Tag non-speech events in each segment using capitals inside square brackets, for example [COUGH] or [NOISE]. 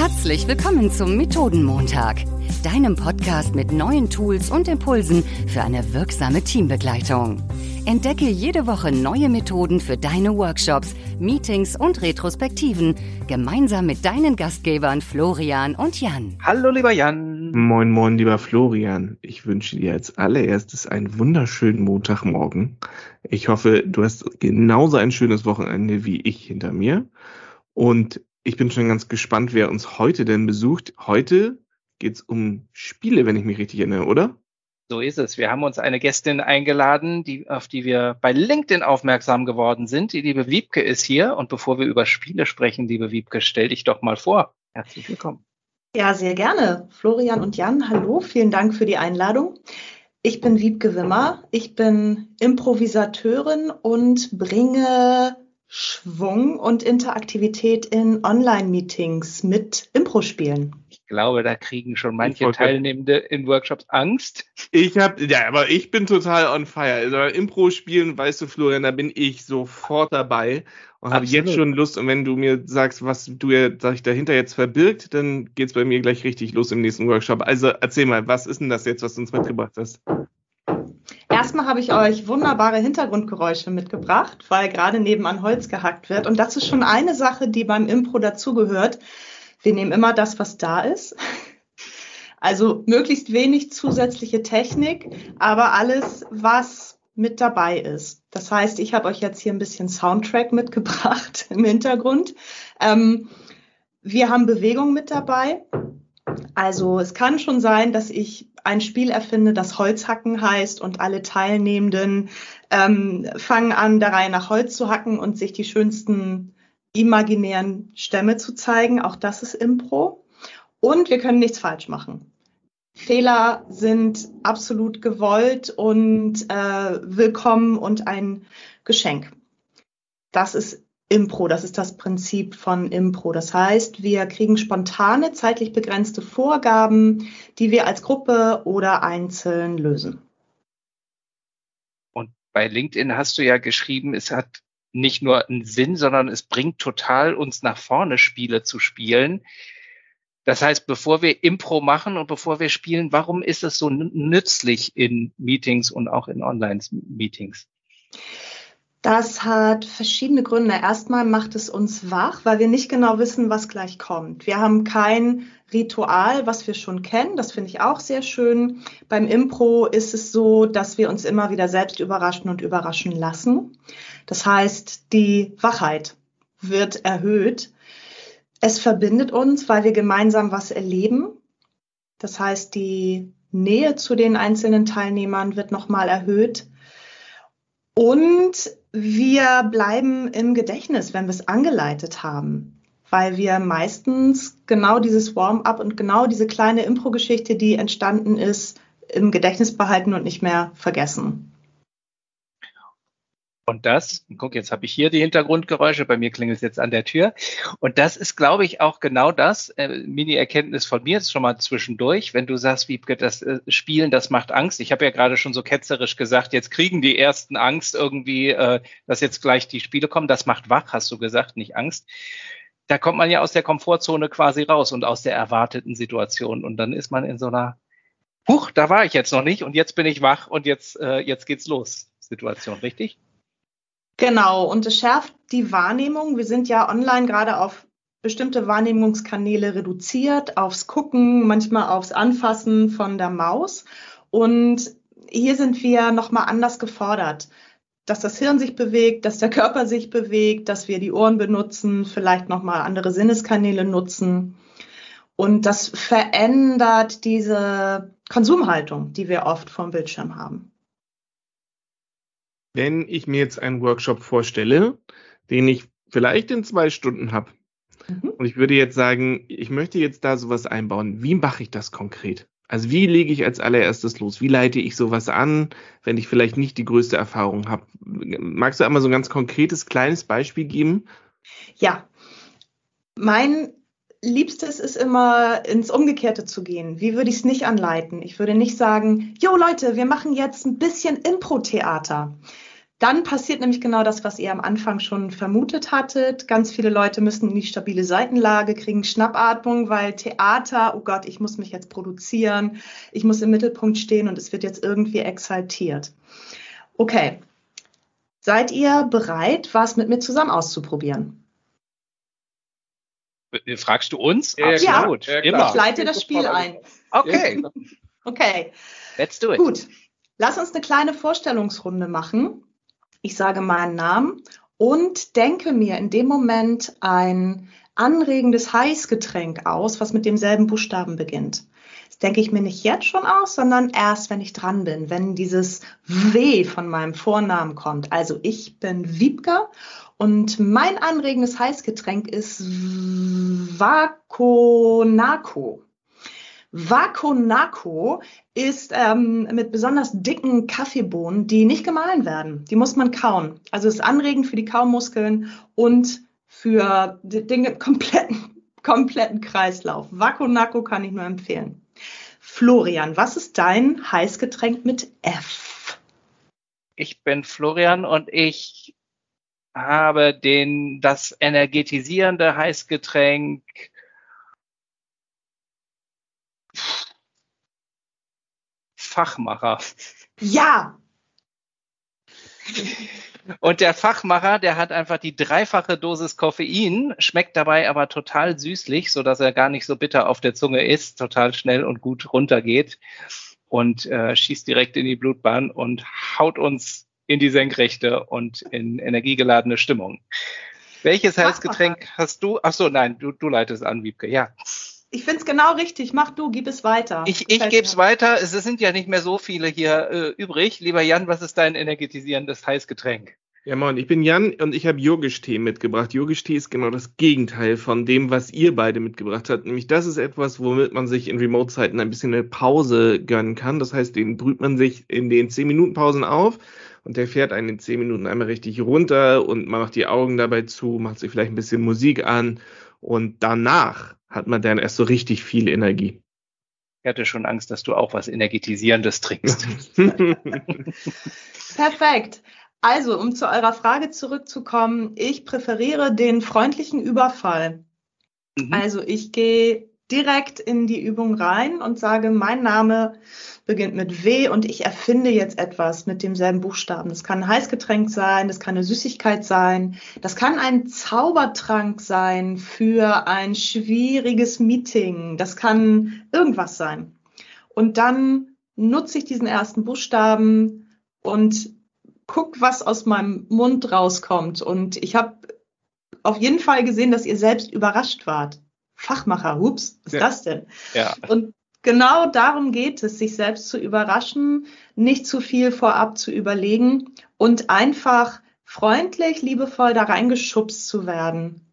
Herzlich willkommen zum Methodenmontag, deinem Podcast mit neuen Tools und Impulsen für eine wirksame Teambegleitung. Entdecke jede Woche neue Methoden für deine Workshops, Meetings und Retrospektiven gemeinsam mit deinen Gastgebern Florian und Jan. Hallo lieber Jan. Moin, moin, lieber Florian. Ich wünsche dir als allererstes einen wunderschönen Montagmorgen. Ich hoffe, du hast genauso ein schönes Wochenende wie ich hinter mir. Und ich bin schon ganz gespannt, wer uns heute denn besucht. Heute geht's um Spiele, wenn ich mich richtig erinnere, oder? So ist es. Wir haben uns eine Gästin eingeladen, die, auf die wir bei LinkedIn aufmerksam geworden sind. Die liebe Wiebke ist hier. Und bevor wir über Spiele sprechen, liebe Wiebke, stell dich doch mal vor. Herzlich willkommen. Ja, sehr gerne. Florian und Jan, hallo. Vielen Dank für die Einladung. Ich bin Wiebke Wimmer. Ich bin Improvisateurin und bringe Schwung und Interaktivität in Online-Meetings mit Impro-Spielen. Ich glaube, da kriegen schon manche Teilnehmende in Workshops Angst. Ich habe, ja, aber ich bin total on fire. Also Impro-Spielen, weißt du, Florian, da bin ich sofort dabei und habe jetzt schon Lust. Und wenn du mir sagst, was du ja, sag ich, dahinter jetzt verbirgt, dann geht's bei mir gleich richtig los im nächsten Workshop. Also erzähl mal, was ist denn das jetzt, was du uns mitgebracht hast? Erstmal habe ich euch wunderbare Hintergrundgeräusche mitgebracht, weil gerade nebenan Holz gehackt wird. Und das ist schon eine Sache, die beim Impro dazugehört. Wir nehmen immer das, was da ist. Also möglichst wenig zusätzliche Technik, aber alles, was mit dabei ist. Das heißt, ich habe euch jetzt hier ein bisschen Soundtrack mitgebracht [LAUGHS] im Hintergrund. Ähm, wir haben Bewegung mit dabei. Also es kann schon sein, dass ich ein Spiel erfinde, das Holzhacken heißt und alle Teilnehmenden ähm, fangen an, der Reihe nach Holz zu hacken und sich die schönsten imaginären Stämme zu zeigen. Auch das ist Impro. Und wir können nichts falsch machen. Fehler sind absolut gewollt und äh, willkommen und ein Geschenk. Das ist Impro, das ist das Prinzip von Impro. Das heißt, wir kriegen spontane, zeitlich begrenzte Vorgaben, die wir als Gruppe oder einzeln lösen. Und bei LinkedIn hast du ja geschrieben, es hat nicht nur einen Sinn, sondern es bringt total uns nach vorne, Spiele zu spielen. Das heißt, bevor wir Impro machen und bevor wir spielen, warum ist es so nützlich in Meetings und auch in Online-Meetings? Das hat verschiedene Gründe. Erstmal macht es uns wach, weil wir nicht genau wissen, was gleich kommt. Wir haben kein Ritual, was wir schon kennen. Das finde ich auch sehr schön. Beim Impro ist es so, dass wir uns immer wieder selbst überraschen und überraschen lassen. Das heißt, die Wachheit wird erhöht. Es verbindet uns, weil wir gemeinsam was erleben. Das heißt, die Nähe zu den einzelnen Teilnehmern wird nochmal erhöht. Und wir bleiben im Gedächtnis, wenn wir es angeleitet haben, weil wir meistens genau dieses Warm-up und genau diese kleine Impro-Geschichte, die entstanden ist, im Gedächtnis behalten und nicht mehr vergessen. Und das, guck, jetzt habe ich hier die Hintergrundgeräusche, bei mir klingelt es jetzt an der Tür. Und das ist, glaube ich, auch genau das, äh, Mini-Erkenntnis von mir, ist schon mal zwischendurch, wenn du sagst, wie das äh, Spielen, das macht Angst. Ich habe ja gerade schon so ketzerisch gesagt, jetzt kriegen die ersten Angst irgendwie, äh, dass jetzt gleich die Spiele kommen. Das macht wach, hast du gesagt, nicht Angst. Da kommt man ja aus der Komfortzone quasi raus und aus der erwarteten Situation. Und dann ist man in so einer, huch, da war ich jetzt noch nicht und jetzt bin ich wach und jetzt, äh, jetzt geht's los. Situation, richtig? Genau, und es schärft die Wahrnehmung. Wir sind ja online gerade auf bestimmte Wahrnehmungskanäle reduziert, aufs Gucken, manchmal aufs Anfassen von der Maus. Und hier sind wir nochmal anders gefordert, dass das Hirn sich bewegt, dass der Körper sich bewegt, dass wir die Ohren benutzen, vielleicht nochmal andere Sinneskanäle nutzen. Und das verändert diese Konsumhaltung, die wir oft vom Bildschirm haben. Wenn ich mir jetzt einen Workshop vorstelle, den ich vielleicht in zwei Stunden habe, mhm. und ich würde jetzt sagen, ich möchte jetzt da sowas einbauen, wie mache ich das konkret? Also wie lege ich als allererstes los? Wie leite ich sowas an, wenn ich vielleicht nicht die größte Erfahrung habe? Magst du einmal so ein ganz konkretes, kleines Beispiel geben? Ja, mein Liebstes ist immer ins Umgekehrte zu gehen. Wie würde ich es nicht anleiten? Ich würde nicht sagen, jo Leute, wir machen jetzt ein bisschen Impro-Theater. Dann passiert nämlich genau das, was ihr am Anfang schon vermutet hattet. Ganz viele Leute müssen in die stabile Seitenlage, kriegen Schnappatmung, weil Theater, oh Gott, ich muss mich jetzt produzieren, ich muss im Mittelpunkt stehen und es wird jetzt irgendwie exaltiert. Okay, seid ihr bereit, was mit mir zusammen auszuprobieren? Äh, fragst du uns? Ja, Absolut. Ja, Immer. Ich leite das Spiel ein. Okay. Okay. Let's do it. Gut. Lass uns eine kleine Vorstellungsrunde machen. Ich sage meinen Namen und denke mir in dem Moment ein anregendes Heißgetränk aus, was mit demselben Buchstaben beginnt. Das denke ich mir nicht jetzt schon aus, sondern erst, wenn ich dran bin, wenn dieses W von meinem Vornamen kommt. Also ich bin Wiebke und mein anregendes Heißgetränk ist Vakonako. Vakonako ist ähm, mit besonders dicken Kaffeebohnen, die nicht gemahlen werden. Die muss man kauen. Also ist anregend für die Kaumuskeln und für den kompletten, kompletten Kreislauf. Vakonako kann ich nur empfehlen. Florian, was ist dein Heißgetränk mit F? Ich bin Florian und ich habe den, das energetisierende Heißgetränk Fachmacher. Ja. Und der Fachmacher, der hat einfach die dreifache Dosis Koffein, schmeckt dabei aber total süßlich, so dass er gar nicht so bitter auf der Zunge ist, total schnell und gut runtergeht und äh, schießt direkt in die Blutbahn und haut uns in die Senkrechte und in energiegeladene Stimmung. Welches Heißgetränk hast du? Ach so, nein, du, du leitest an, Wiebke. Ja. Ich finde es genau richtig. Mach du, gib es weiter. Ich, ich gebe es weiter. Es sind ja nicht mehr so viele hier äh, übrig. Lieber Jan, was ist dein energetisierendes Heißgetränk? Ja, moin, ich bin Jan und ich habe Yogisch-Tee mitgebracht. Yogisch-Tee ist genau das Gegenteil von dem, was ihr beide mitgebracht habt. Nämlich das ist etwas, womit man sich in Remote-Zeiten ein bisschen eine Pause gönnen kann. Das heißt, den brüht man sich in den 10-Minuten-Pausen auf und der fährt einen in 10 Minuten einmal richtig runter und man macht die Augen dabei zu, macht sich vielleicht ein bisschen Musik an und danach hat man dann erst so richtig viel Energie. Ich hatte schon Angst, dass du auch was Energetisierendes trinkst. [LAUGHS] Perfekt. Also, um zu eurer Frage zurückzukommen, ich präferiere den freundlichen Überfall. Mhm. Also, ich gehe direkt in die Übung rein und sage, mein Name beginnt mit W und ich erfinde jetzt etwas mit demselben Buchstaben. Das kann ein Heißgetränk sein, das kann eine Süßigkeit sein, das kann ein Zaubertrank sein für ein schwieriges Meeting, das kann irgendwas sein. Und dann nutze ich diesen ersten Buchstaben und guck, was aus meinem Mund rauskommt. Und ich habe auf jeden Fall gesehen, dass ihr selbst überrascht wart. Fachmacher, hups, was ist ja. das denn? Ja. Und genau darum geht es, sich selbst zu überraschen, nicht zu viel vorab zu überlegen und einfach freundlich, liebevoll da reingeschubst zu werden.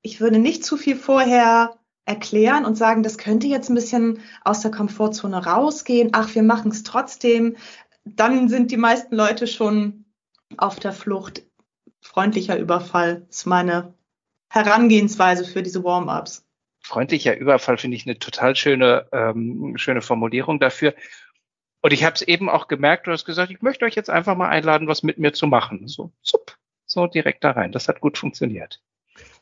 Ich würde nicht zu viel vorher erklären und sagen, das könnte jetzt ein bisschen aus der Komfortzone rausgehen. Ach, wir machen es trotzdem. Dann sind die meisten Leute schon auf der Flucht. Freundlicher Überfall ist meine Herangehensweise für diese Warm-ups freundlicher Überfall finde ich eine total schöne, ähm, schöne Formulierung dafür. Und ich habe es eben auch gemerkt, du hast gesagt, ich möchte euch jetzt einfach mal einladen, was mit mir zu machen. So, zup, so direkt da rein. Das hat gut funktioniert.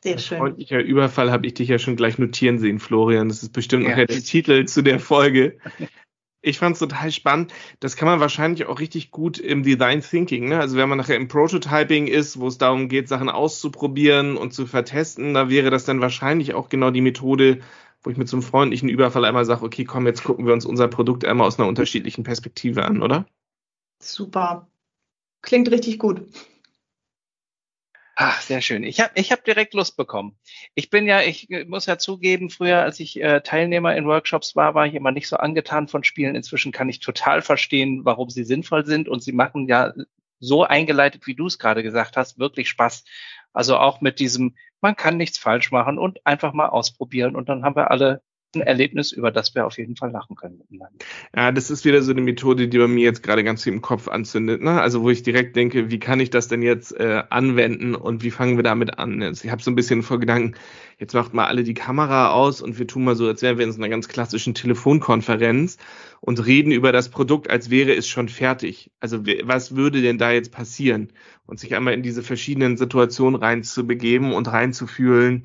Sehr schön. Freundlicher Überfall habe ich dich ja schon gleich notieren sehen, Florian. Das ist bestimmt ja. nachher der Titel zu der Folge. [LAUGHS] Ich fand es total spannend. Das kann man wahrscheinlich auch richtig gut im Design Thinking. Ne? Also wenn man nachher im Prototyping ist, wo es darum geht, Sachen auszuprobieren und zu vertesten, da wäre das dann wahrscheinlich auch genau die Methode, wo ich mit so einem freundlichen Überfall einmal sage, okay, komm, jetzt gucken wir uns unser Produkt einmal aus einer unterschiedlichen Perspektive an, oder? Super. Klingt richtig gut. Ach, sehr schön. Ich habe ich hab direkt Lust bekommen. Ich bin ja, ich muss ja zugeben, früher, als ich äh, Teilnehmer in Workshops war, war ich immer nicht so angetan von Spielen. Inzwischen kann ich total verstehen, warum sie sinnvoll sind und sie machen ja so eingeleitet, wie du es gerade gesagt hast, wirklich Spaß. Also auch mit diesem, man kann nichts falsch machen und einfach mal ausprobieren und dann haben wir alle ein Erlebnis, über das wir auf jeden Fall lachen können. Ja, das ist wieder so eine Methode, die bei mir jetzt gerade ganz viel im Kopf anzündet. Ne? Also wo ich direkt denke, wie kann ich das denn jetzt äh, anwenden und wie fangen wir damit an? Also ich habe so ein bisschen vor Gedanken, jetzt macht mal alle die Kamera aus und wir tun mal so, als wären wir in so einer ganz klassischen Telefonkonferenz und reden über das Produkt, als wäre es schon fertig. Also was würde denn da jetzt passieren? Und sich einmal in diese verschiedenen Situationen reinzubegeben und reinzufühlen,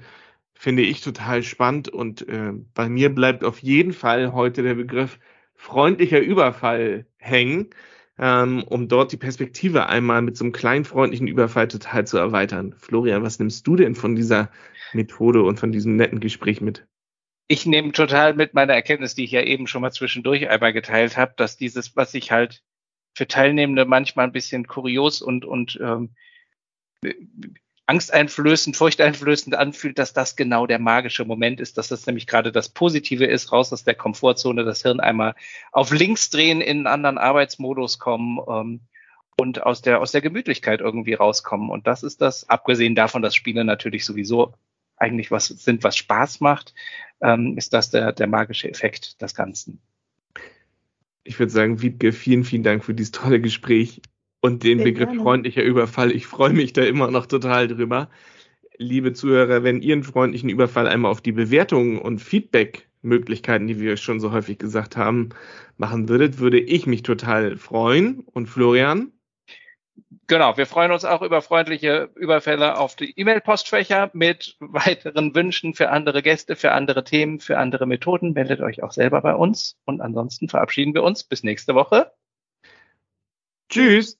finde ich total spannend und äh, bei mir bleibt auf jeden Fall heute der Begriff freundlicher Überfall hängen, ähm, um dort die Perspektive einmal mit so einem kleinen freundlichen Überfall total zu erweitern. Florian, was nimmst du denn von dieser Methode und von diesem netten Gespräch mit? Ich nehme total mit meiner Erkenntnis, die ich ja eben schon mal zwischendurch einmal geteilt habe, dass dieses, was ich halt für Teilnehmende manchmal ein bisschen kurios und, und ähm, angsteinflößend, furchteinflößend anfühlt, dass das genau der magische Moment ist, dass das nämlich gerade das Positive ist, raus aus der Komfortzone, das Hirn einmal auf links drehen, in einen anderen Arbeitsmodus kommen ähm, und aus der, aus der Gemütlichkeit irgendwie rauskommen. Und das ist das, abgesehen davon, dass Spiele natürlich sowieso eigentlich was sind, was Spaß macht, ähm, ist das der, der magische Effekt des Ganzen. Ich würde sagen, Wiebke, vielen, vielen Dank für dieses tolle Gespräch und den Sehr Begriff gerne. freundlicher Überfall. Ich freue mich da immer noch total drüber. Liebe Zuhörer, wenn ihr einen freundlichen Überfall einmal auf die Bewertungen und Feedback-Möglichkeiten, die wir schon so häufig gesagt haben, machen würdet, würde ich mich total freuen. Und Florian? Genau, wir freuen uns auch über freundliche Überfälle auf die E-Mail-Postfächer mit weiteren Wünschen für andere Gäste, für andere Themen, für andere Methoden. Meldet euch auch selber bei uns. Und ansonsten verabschieden wir uns. Bis nächste Woche. Tschüss.